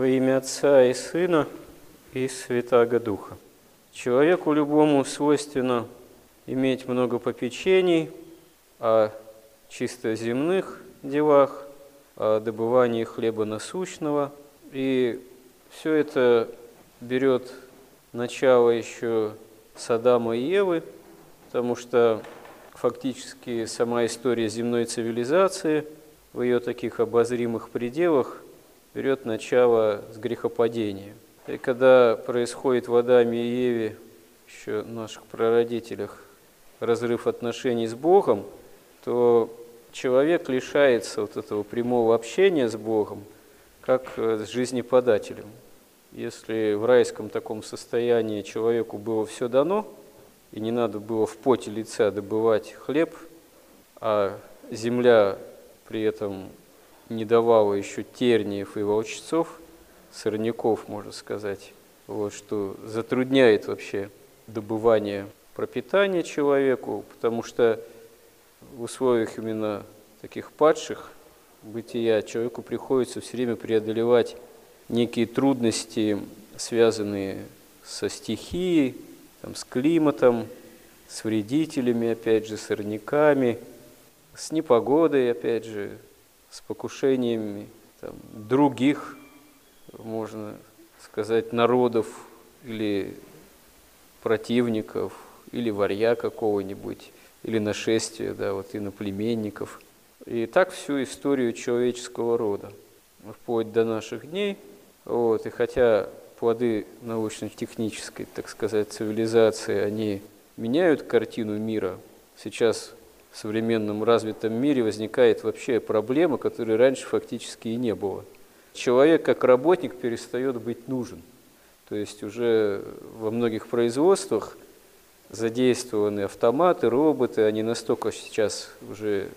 Во имя Отца и Сына и Святаго Духа. Человеку любому свойственно иметь много попечений о чисто земных делах, о добывании хлеба насущного. И все это берет начало еще с Адама и Евы, потому что фактически сама история земной цивилизации в ее таких обозримых пределах берет начало с грехопадения. И когда происходит в Адаме и Еве, еще наших прародителях, разрыв отношений с Богом, то человек лишается вот этого прямого общения с Богом, как с жизнеподателем. Если в райском таком состоянии человеку было все дано, и не надо было в поте лица добывать хлеб, а земля при этом не давала еще терниев и волчцов, сорняков, можно сказать, вот, что затрудняет вообще добывание пропитания человеку, потому что в условиях именно таких падших бытия человеку приходится все время преодолевать некие трудности, связанные со стихией, там, с климатом, с вредителями, опять же, сорняками, с непогодой, опять же, с покушениями там, других, можно сказать, народов или противников, или варья какого-нибудь, или нашествия, да, вот иноплеменников. И так всю историю человеческого рода, вплоть до наших дней – вот, и хотя плоды научно-технической, так сказать, цивилизации, они меняют картину мира, сейчас в современном развитом мире возникает вообще проблема, которой раньше фактически и не было. Человек как работник перестает быть нужен. То есть уже во многих производствах задействованы автоматы, роботы, они настолько сейчас уже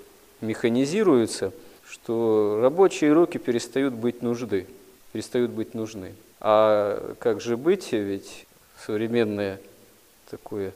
механизируются, что рабочие руки перестают быть нужны перестают быть нужны. А как же быть, ведь современное такое,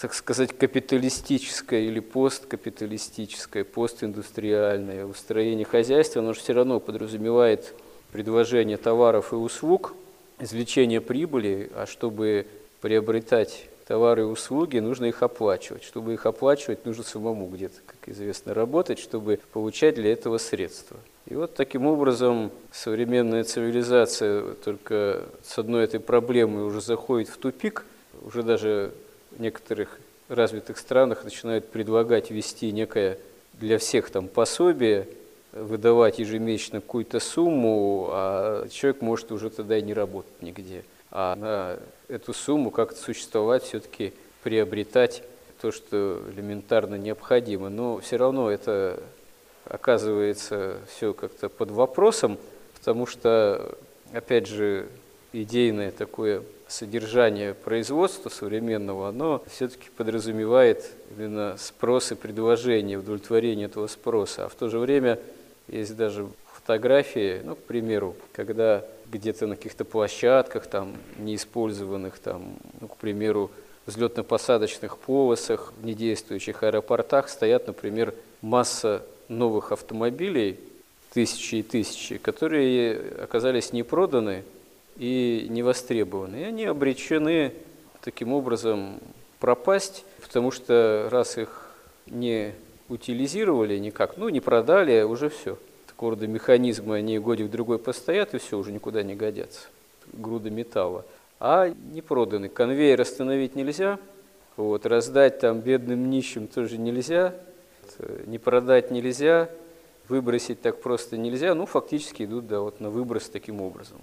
так сказать, капиталистическое или посткапиталистическое, постиндустриальное устроение хозяйства, оно же все равно подразумевает предложение товаров и услуг, извлечение прибыли, а чтобы приобретать товары и услуги, нужно их оплачивать. Чтобы их оплачивать, нужно самому где-то, как известно, работать, чтобы получать для этого средства. И вот таким образом современная цивилизация только с одной этой проблемой уже заходит в тупик, уже даже некоторых развитых странах начинают предлагать ввести некое для всех там пособие, выдавать ежемесячно какую-то сумму, а человек может уже тогда и не работать нигде а на эту сумму как-то существовать, все-таки приобретать то, что элементарно необходимо. Но все равно это оказывается все как-то под вопросом, потому что, опять же, идейное такое содержание производства современного, оно все-таки подразумевает именно спрос и предложение, удовлетворение этого спроса. А в то же время есть даже фотографии, ну, к примеру, когда где-то на каких-то площадках, там, неиспользованных, там, ну, к примеру, взлетно-посадочных полосах, в недействующих аэропортах стоят, например, масса новых автомобилей, тысячи и тысячи, которые оказались не проданы и не востребованы. И они обречены таким образом пропасть, потому что раз их не утилизировали никак, ну, не продали, а уже все – такого рода механизмы, они годик другой постоят, и все, уже никуда не годятся. Груда металла. А не проданы. Конвейер остановить нельзя, вот, раздать там бедным нищим тоже нельзя, не продать нельзя, выбросить так просто нельзя. Ну, фактически идут да, вот, на выброс таким образом.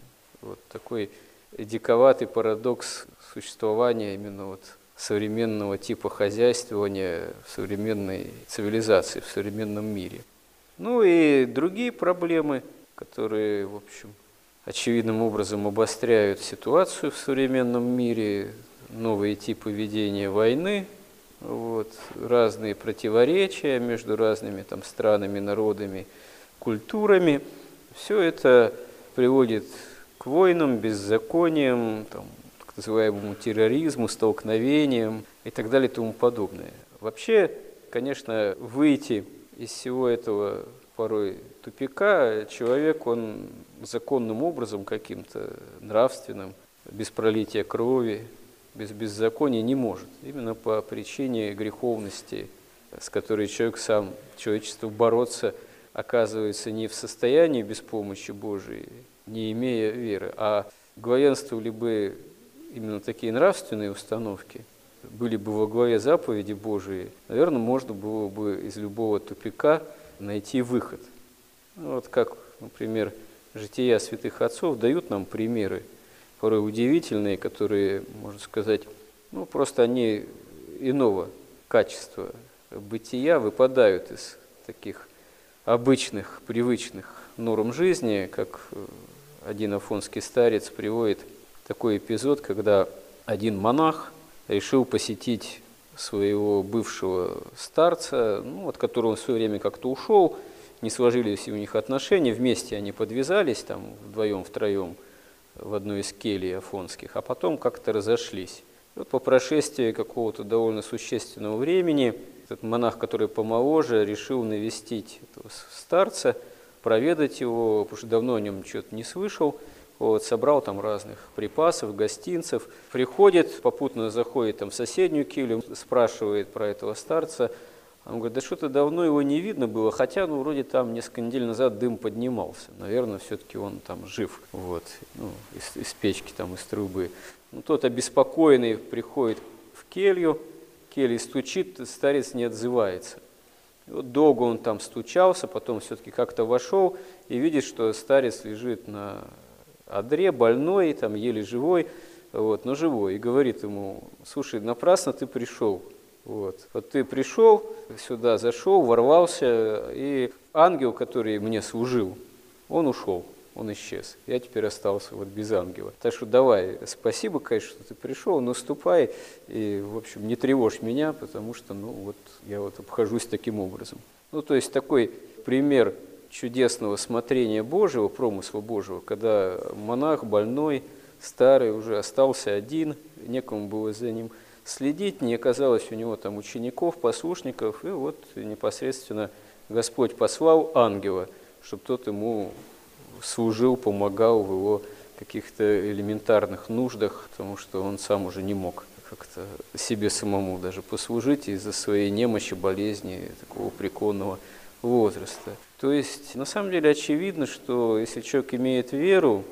Вот такой диковатый парадокс существования именно вот современного типа хозяйствования в современной цивилизации, в современном мире. Ну и другие проблемы, которые, в общем, очевидным образом обостряют ситуацию в современном мире, новые типы ведения войны, вот, разные противоречия между разными там, странами, народами, культурами. Все это приводит к войнам, беззакониям, там, так называемому терроризму, столкновениям и так далее и тому подобное. Вообще, конечно, выйти из всего этого порой тупика, человек, он законным образом каким-то нравственным, без пролития крови, без беззакония не может. Именно по причине греховности, с которой человек сам, человечество бороться оказывается не в состоянии без помощи Божией, не имея веры, а главенствовали бы именно такие нравственные установки, были бы во главе заповеди Божией, наверное, можно было бы из любого тупика найти выход. Ну, вот как, например, жития святых отцов дают нам примеры, порой удивительные, которые, можно сказать, ну, просто они иного качества бытия выпадают из таких обычных, привычных норм жизни, как один афонский старец приводит такой эпизод, когда один монах решил посетить своего бывшего старца, ну, от которого он в свое время как-то ушел, не сложились у них отношения, вместе они подвязались, там, вдвоем, втроем, в одной из келий афонских, а потом как-то разошлись. И вот по прошествии какого-то довольно существенного времени этот монах, который помоложе, решил навестить этого старца, проведать его, потому что давно о нем что-то не слышал – вот, собрал там разных припасов, гостинцев, приходит, попутно заходит там в соседнюю килю, спрашивает про этого старца, он говорит, да что-то давно его не видно было, хотя, ну, вроде там несколько недель назад дым поднимался. Наверное, все-таки он там жив, вот, ну, из, из печки, там, из трубы. Ну, тот обеспокоенный приходит в келью, келья стучит, старец не отзывается. Вот долго он там стучался, потом все-таки как-то вошел и видит, что старец лежит на Адре больной, там еле живой, вот, но живой, и говорит ему, слушай, напрасно ты пришел, вот. вот ты пришел сюда, зашел, ворвался, и ангел, который мне служил, он ушел, он исчез. Я теперь остался вот без ангела. Так что давай, спасибо, конечно, что ты пришел, но ступай и, в общем, не тревожь меня, потому что, ну, вот я вот обхожусь таким образом. Ну, то есть такой пример чудесного смотрения Божьего, промысла Божьего, когда монах больной, старый, уже остался один, некому было за ним следить, не оказалось у него там учеников, послушников, и вот непосредственно Господь послал ангела, чтобы тот ему служил, помогал в его каких-то элементарных нуждах, потому что он сам уже не мог как-то себе самому даже послужить из-за своей немощи, болезни, такого преклонного возраста. То есть, на самом деле, очевидно, что если человек имеет веру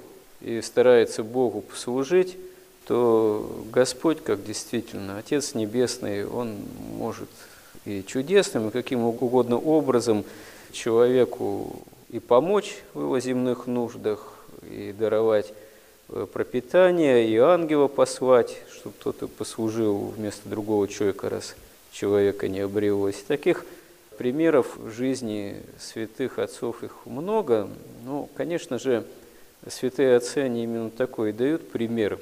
и старается Богу послужить, то Господь, как действительно Отец Небесный, Он может и чудесным, и каким угодно образом человеку и помочь в его земных нуждах, и даровать э, пропитание, и ангела послать, чтобы кто-то послужил вместо другого человека, раз человека не обрелось. Таких Примеров в жизни святых отцов их много. Ну, конечно же, святые отцы, они именно такой дают пример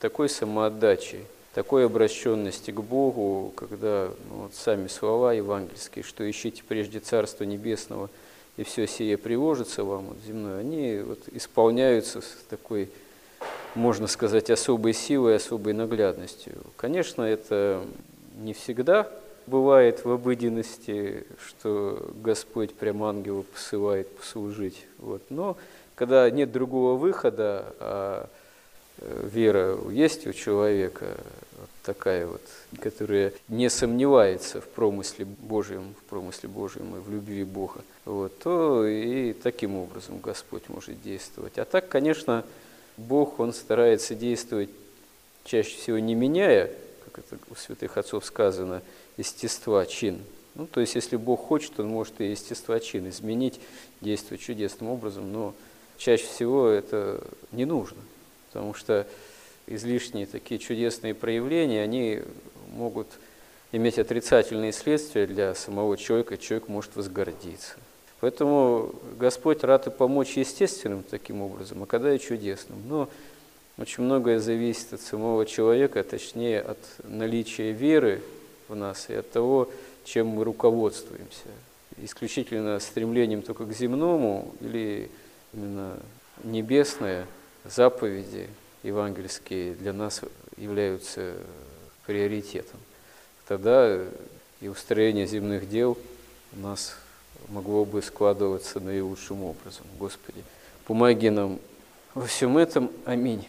такой самоотдачи, такой обращенности к Богу, когда ну, вот сами слова евангельские, что ищите прежде Царство Небесного, и все сие привожится вам вот, земное, они вот, исполняются с такой, можно сказать, особой силой, особой наглядностью. Конечно, это не всегда бывает в обыденности, что Господь прям ангела посылает послужить. Вот. Но когда нет другого выхода, а э, вера есть у человека, такая вот, которая не сомневается в промысле Божьем, в промысле Божьем и в любви Бога, вот, то и таким образом Господь может действовать. А так, конечно, Бог, Он старается действовать чаще всего не меняя, как это у святых отцов сказано, естества чин. Ну, то есть, если Бог хочет, Он может и естества чин изменить, действовать чудесным образом, но чаще всего это не нужно, потому что излишние такие чудесные проявления, они могут иметь отрицательные следствия для самого человека, человек может возгордиться. Поэтому Господь рад и помочь естественным таким образом, а когда и чудесным. Но очень многое зависит от самого человека, точнее от наличия веры в нас и от того, чем мы руководствуемся. Исключительно стремлением только к земному или именно небесные заповеди евангельские для нас являются приоритетом. Тогда и устроение земных дел у нас могло бы складываться наилучшим образом. Господи, помоги нам во всем этом. Аминь.